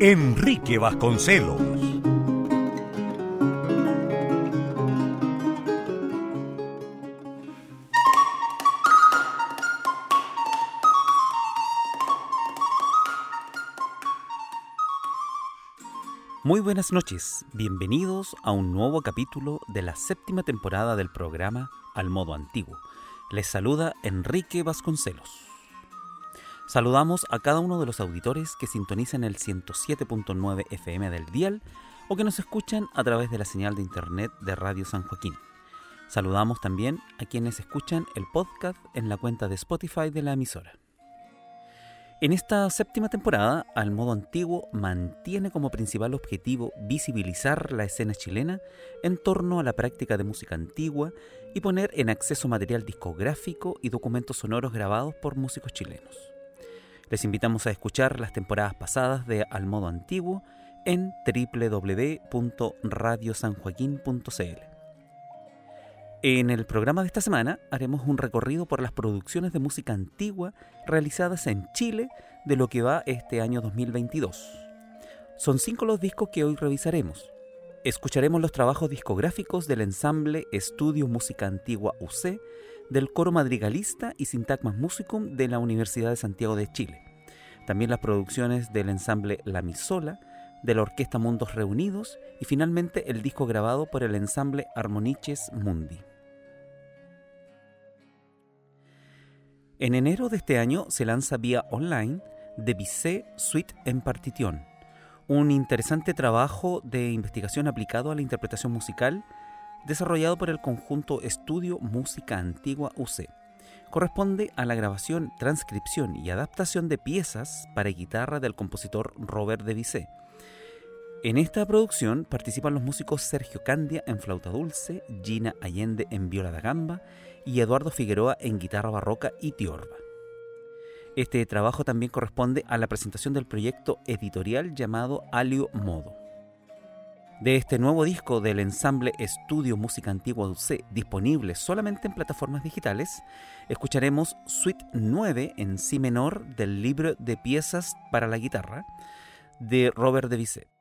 Enrique Vasconcelos. Muy buenas noches, bienvenidos a un nuevo capítulo de la séptima temporada del programa Al Modo Antiguo. Les saluda Enrique Vasconcelos. Saludamos a cada uno de los auditores que sintonizan el 107.9 FM del dial o que nos escuchan a través de la señal de internet de Radio San Joaquín. Saludamos también a quienes escuchan el podcast en la cuenta de Spotify de la emisora. En esta séptima temporada, Al Modo Antiguo mantiene como principal objetivo visibilizar la escena chilena en torno a la práctica de música antigua y poner en acceso material discográfico y documentos sonoros grabados por músicos chilenos. Les invitamos a escuchar las temporadas pasadas de Al Modo Antiguo en www.radiosanjoaquín.cl. En el programa de esta semana haremos un recorrido por las producciones de música antigua realizadas en Chile de lo que va este año 2022. Son cinco los discos que hoy revisaremos. Escucharemos los trabajos discográficos del ensamble Estudio Música Antigua UC, del coro madrigalista y Sintagmas Musicum de la Universidad de Santiago de Chile. También las producciones del ensamble La Misola, de la Orquesta Mundos Reunidos y finalmente el disco grabado por el ensamble Armoniches Mundi. En enero de este año se lanza vía online de Bizet Suite en Partition, un interesante trabajo de investigación aplicado a la interpretación musical desarrollado por el conjunto Estudio Música Antigua UC. Corresponde a la grabación, transcripción y adaptación de piezas para guitarra del compositor Robert de Bizet. En esta producción participan los músicos Sergio Candia en flauta dulce, Gina Allende en viola da gamba y Eduardo Figueroa en guitarra barroca y tiorba. Este trabajo también corresponde a la presentación del proyecto editorial llamado Alio Modo. De este nuevo disco del ensamble Estudio Música Antigua UC, disponible solamente en plataformas digitales, escucharemos Suite 9 en Si menor del libro de piezas para la guitarra de Robert de Bizet.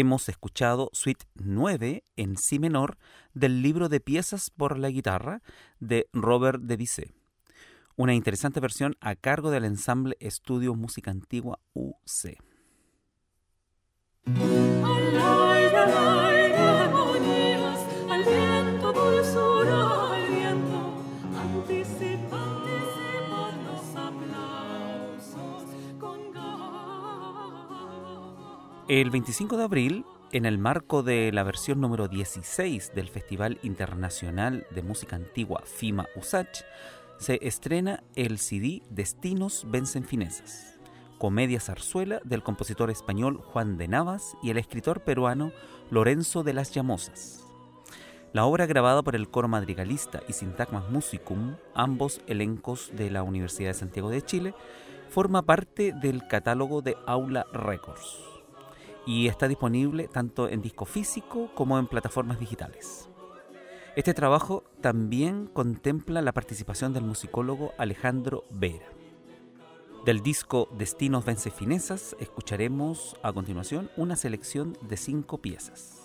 Hemos escuchado Suite 9 en Si menor del libro de piezas por la guitarra de Robert Debussy. Una interesante versión a cargo del ensamble Estudio Música Antigua UC. El 25 de abril, en el marco de la versión número 16 del Festival Internacional de Música Antigua FIMA USACH, se estrena el CD Destinos Vencen Finesas, comedia zarzuela del compositor español Juan de Navas y el escritor peruano Lorenzo de las Llamosas. La obra grabada por el coro madrigalista y Sintagmas Musicum, ambos elencos de la Universidad de Santiago de Chile, forma parte del catálogo de Aula Records y está disponible tanto en disco físico como en plataformas digitales. Este trabajo también contempla la participación del musicólogo Alejandro Vera. Del disco Destinos Vence Finesas escucharemos a continuación una selección de cinco piezas.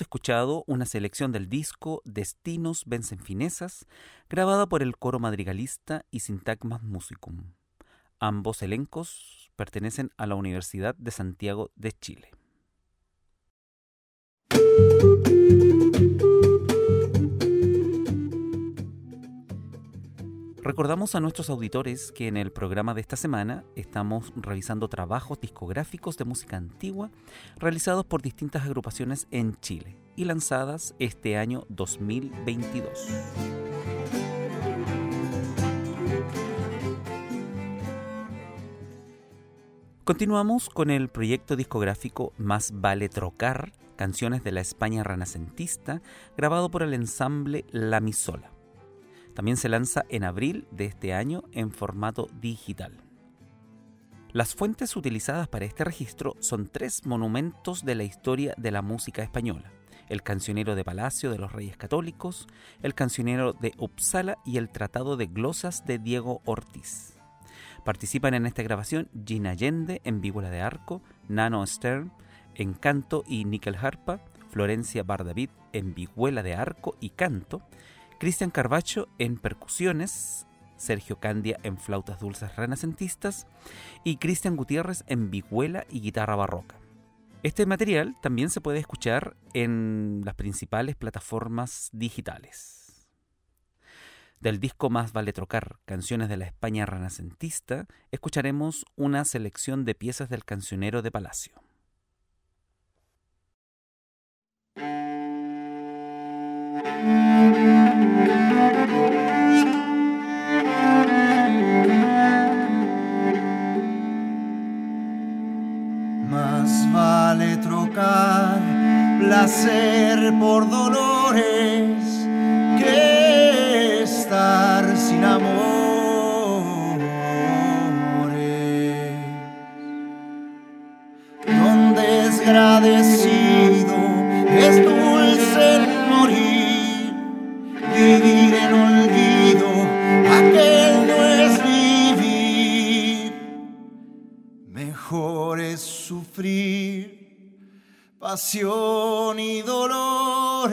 Escuchado una selección del disco Destinos vencen finezas, grabada por el coro madrigalista y Sintagmas Musicum. Ambos elencos pertenecen a la Universidad de Santiago de Chile. Recordamos a nuestros auditores que en el programa de esta semana estamos revisando trabajos discográficos de música antigua realizados por distintas agrupaciones en Chile y lanzadas este año 2022. Continuamos con el proyecto discográfico Más vale trocar, canciones de la España renacentista, grabado por el ensamble La Misola. También se lanza en abril de este año en formato digital. Las fuentes utilizadas para este registro son tres monumentos de la historia de la música española. El cancionero de Palacio de los Reyes Católicos, el cancionero de Uppsala y el Tratado de Glosas de Diego Ortiz. Participan en esta grabación Gina Allende en víbora de arco, Nano Stern en canto y níquel harpa, Florencia Bardavid en vihuela de arco y canto, Cristian Carbacho en percusiones, Sergio Candia en flautas dulces renacentistas y Cristian Gutiérrez en vihuela y guitarra barroca. Este material también se puede escuchar en las principales plataformas digitales. Del disco Más vale trocar, canciones de la España renacentista, escucharemos una selección de piezas del cancionero de Palacio. placer por dolores que estar sin amor. Donde es pasión y dolores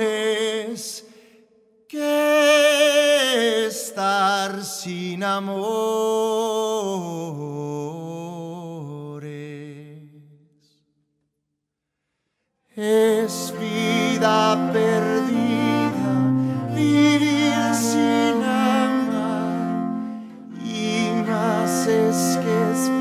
que estar sin amores. Es vida perdida vivir sin amar y más es que es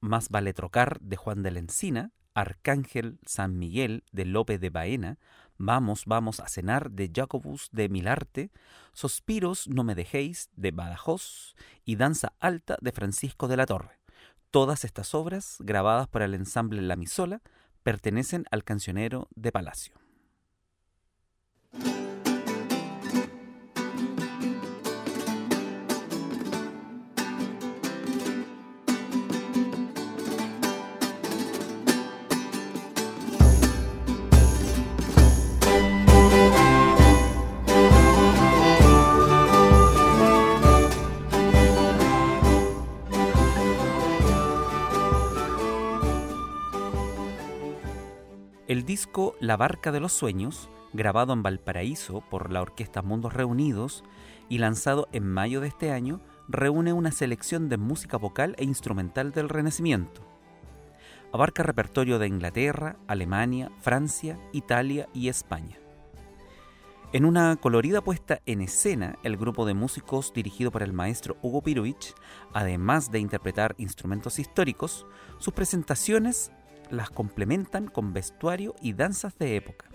Más vale trocar de Juan de la Encina, Arcángel San Miguel de Lope de Baena, Vamos, vamos a cenar de Jacobus de Milarte, Sospiros no me dejéis de Badajoz y Danza Alta de Francisco de la Torre. Todas estas obras, grabadas por el ensamble La Misola, pertenecen al cancionero de Palacio. Disco La Barca de los Sueños, grabado en Valparaíso por la Orquesta Mundos Reunidos y lanzado en mayo de este año, reúne una selección de música vocal e instrumental del Renacimiento. Abarca repertorio de Inglaterra, Alemania, Francia, Italia y España. En una colorida puesta en escena, el grupo de músicos dirigido por el maestro Hugo Piruich, además de interpretar instrumentos históricos, sus presentaciones las complementan con vestuario y danzas de época.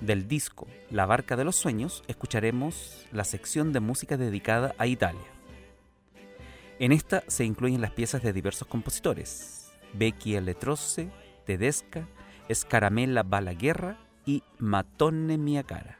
Del disco La Barca de los Sueños escucharemos la sección de música dedicada a Italia. En esta se incluyen las piezas de diversos compositores, Becky Letrosse, Tedesca, Escaramella Balaguerra y Matone Mia Cara.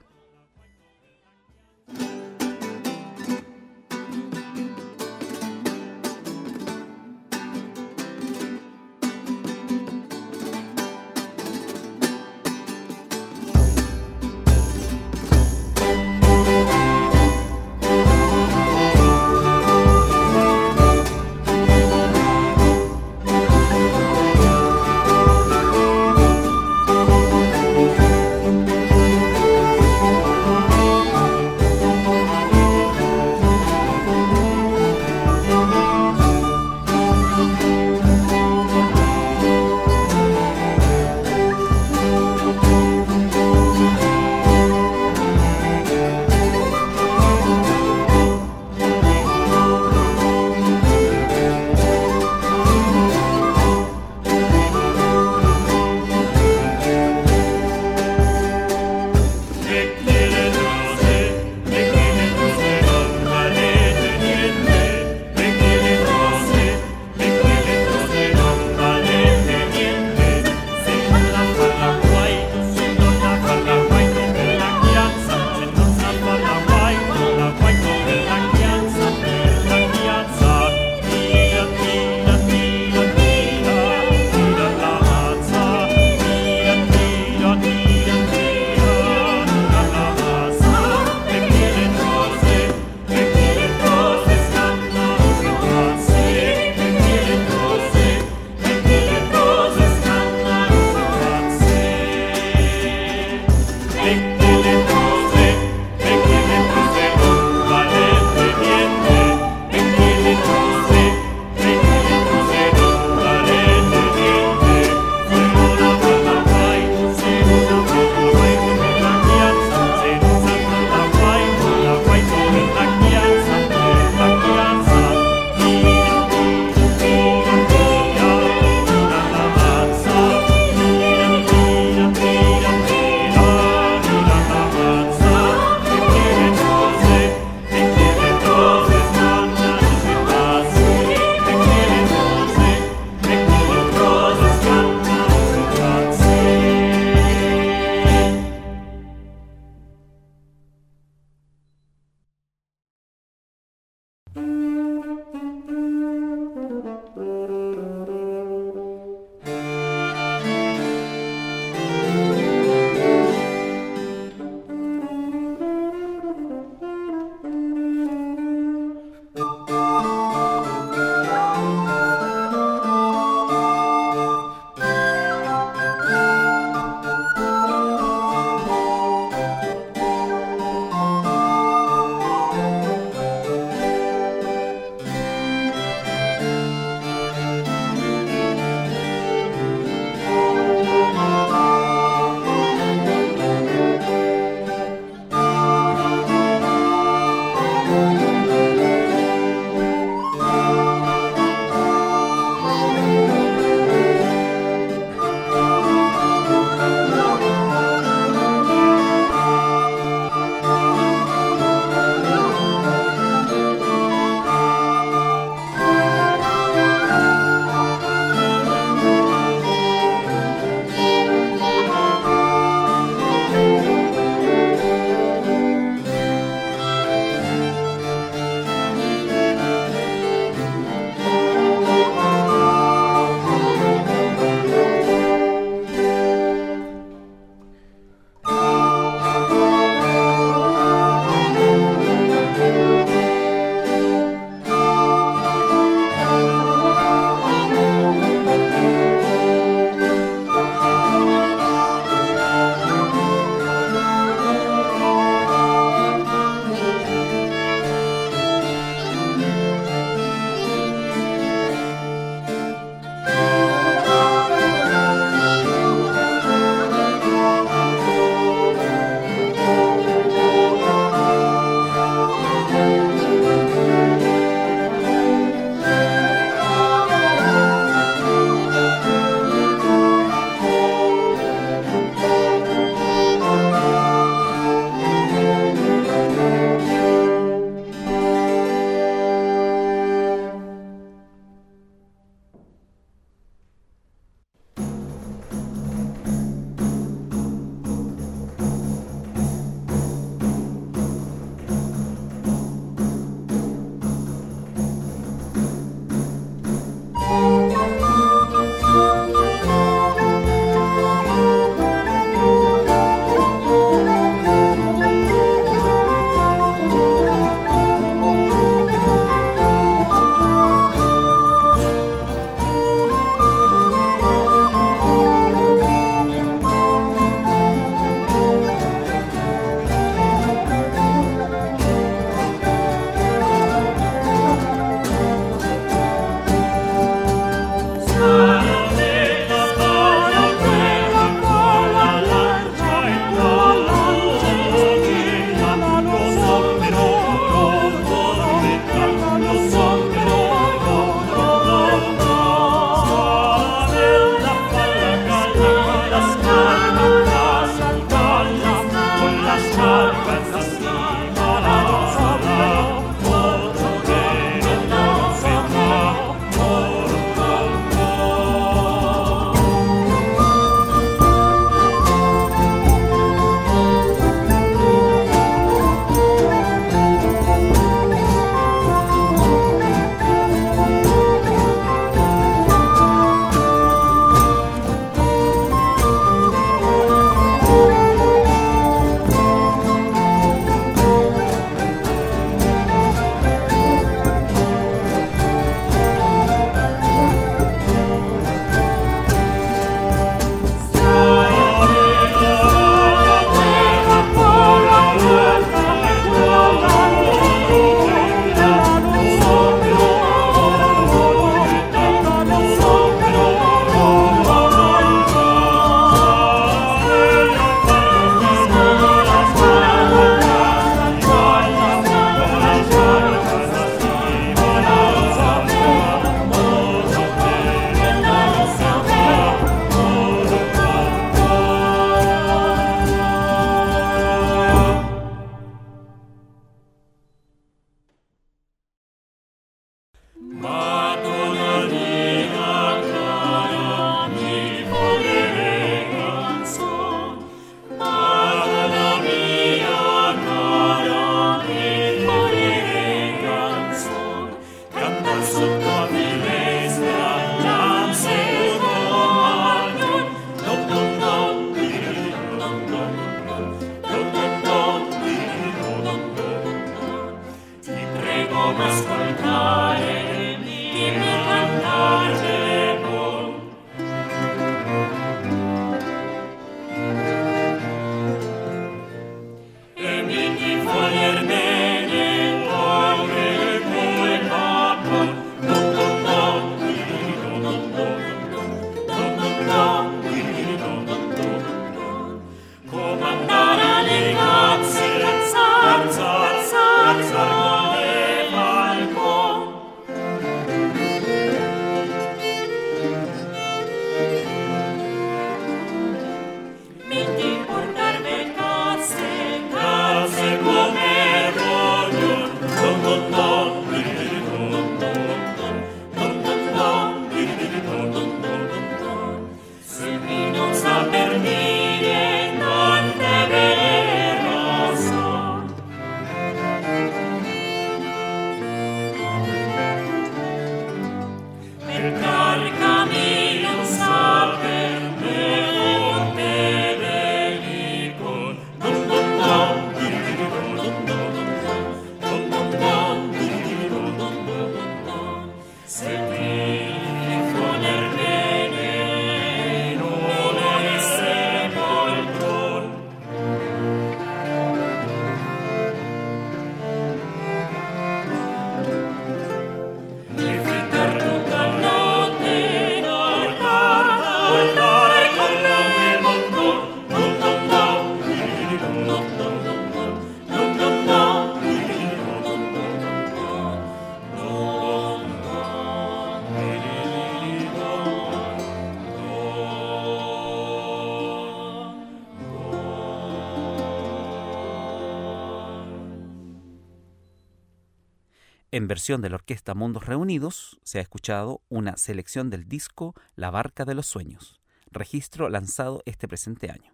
Versión de la orquesta Mundos Reunidos se ha escuchado una selección del disco La Barca de los Sueños, registro lanzado este presente año.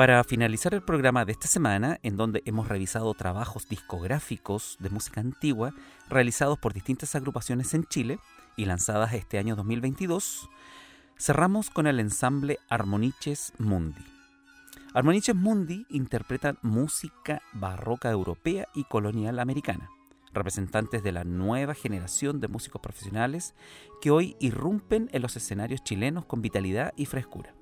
Para finalizar el programa de esta semana, en donde hemos revisado trabajos discográficos de música antigua realizados por distintas agrupaciones en Chile y lanzadas este año 2022, cerramos con el ensamble Armoniches Mundi. Armoniches Mundi interpretan música barroca europea y colonial americana, representantes de la nueva generación de músicos profesionales que hoy irrumpen en los escenarios chilenos con vitalidad y frescura.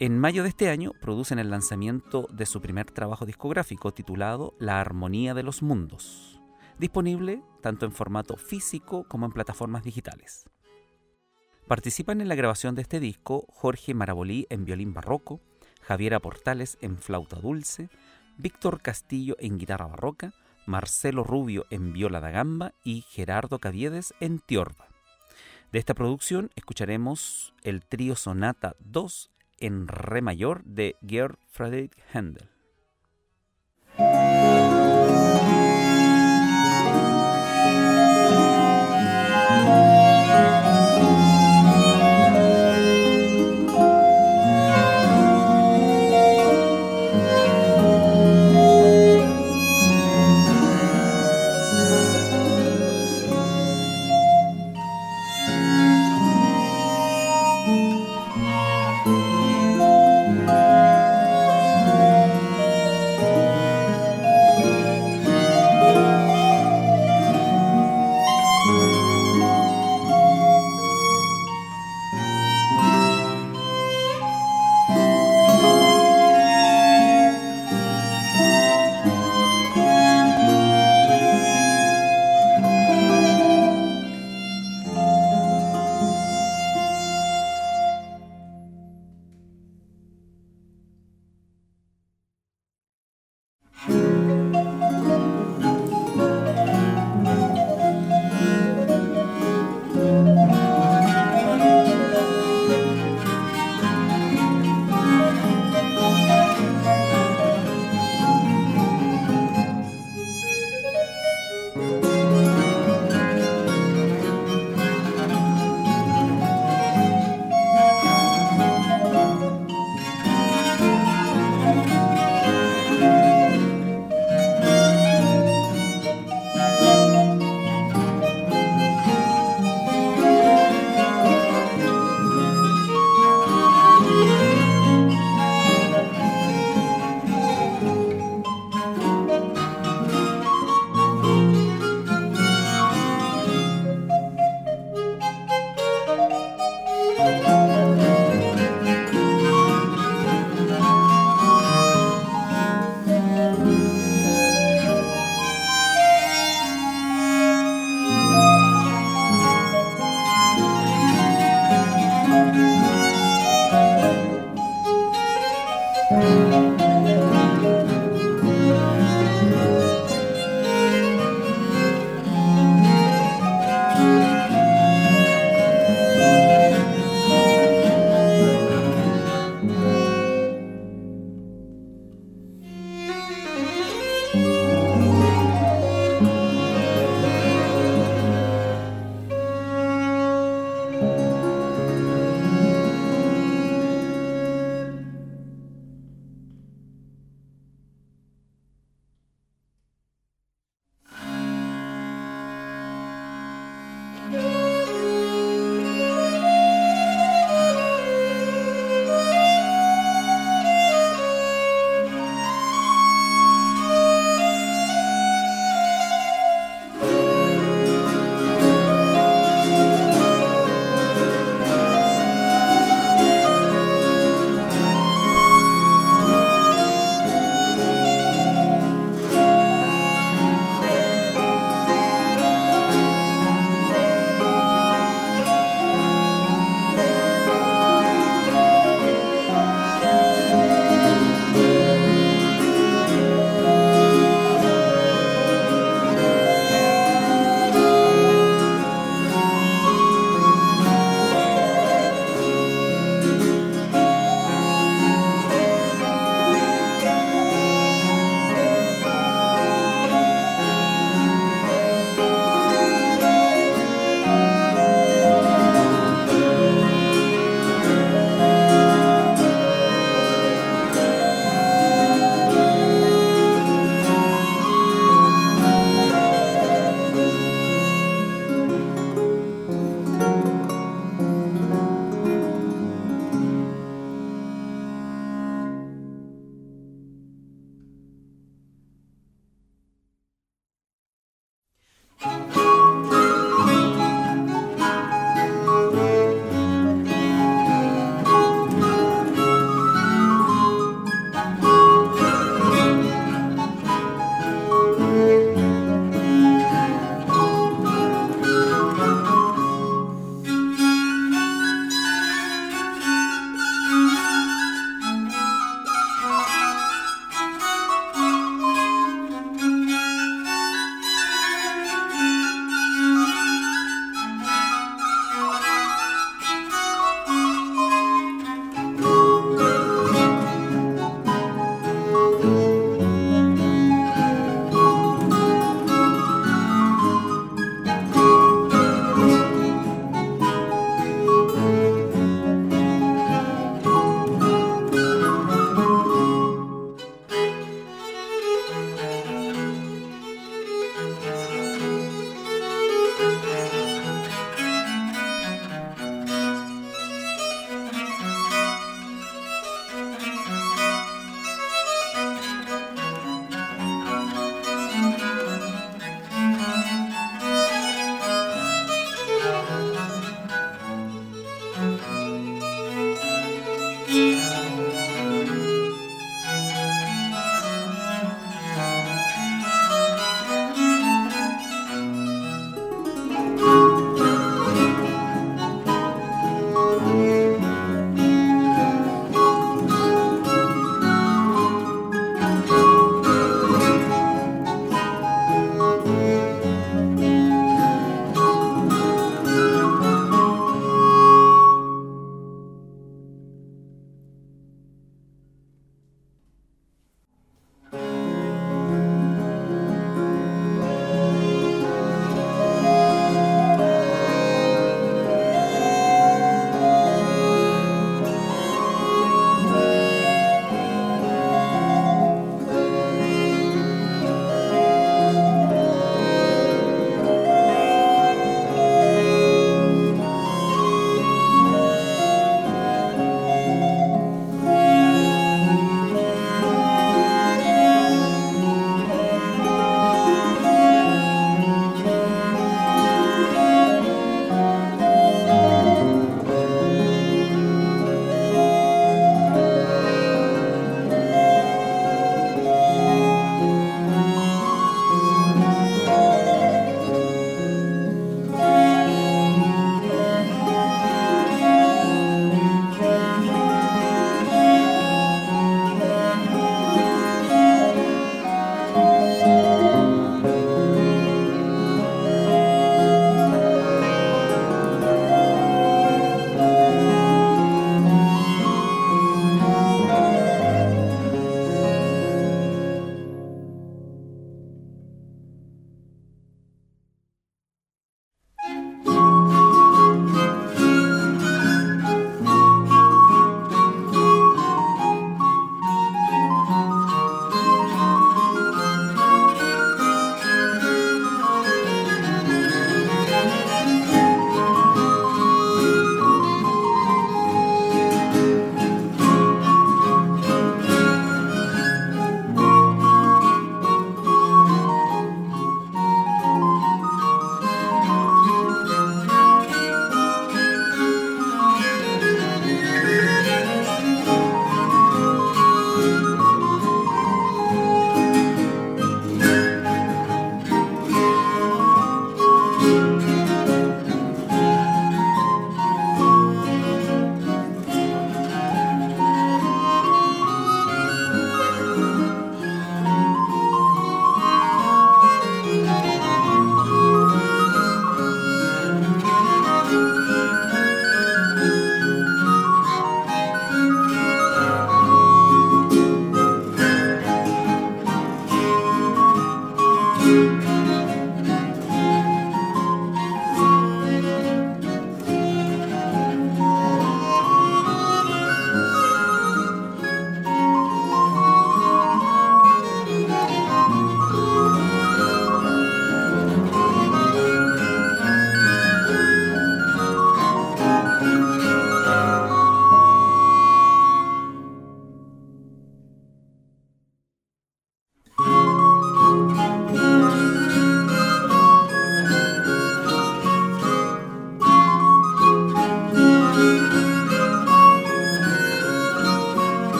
En mayo de este año producen el lanzamiento de su primer trabajo discográfico titulado La Armonía de los Mundos, disponible tanto en formato físico como en plataformas digitales. Participan en la grabación de este disco Jorge Marabolí en violín barroco, Javiera Portales en flauta dulce, Víctor Castillo en guitarra barroca, Marcelo Rubio en viola da gamba y Gerardo Caviedes en tiorba. De esta producción escucharemos el trío Sonata 2 en re mayor de Georg Friedrich Händel.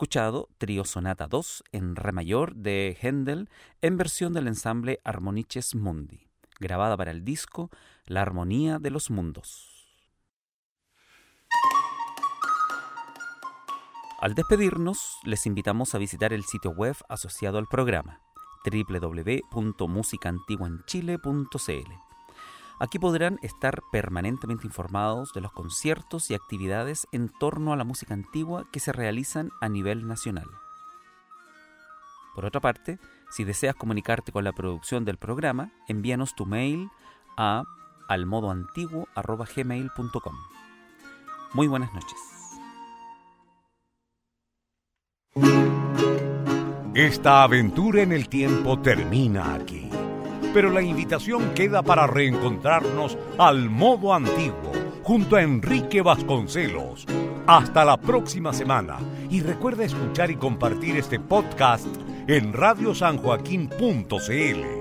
Escuchado Trío Sonata 2 en Re mayor de Händel en versión del ensamble Harmoniches Mundi, grabada para el disco La Armonía de los Mundos. Al despedirnos, les invitamos a visitar el sitio web asociado al programa www.musicaantiguaenchile.cl. Aquí podrán estar permanentemente informados de los conciertos y actividades en torno a la música antigua que se realizan a nivel nacional. Por otra parte, si deseas comunicarte con la producción del programa, envíanos tu mail a almodoantiguo.gmail.com. Muy buenas noches. Esta aventura en el tiempo termina aquí pero la invitación queda para reencontrarnos al modo antiguo, junto a Enrique Vasconcelos. Hasta la próxima semana y recuerda escuchar y compartir este podcast en radiosanjoaquín.cl.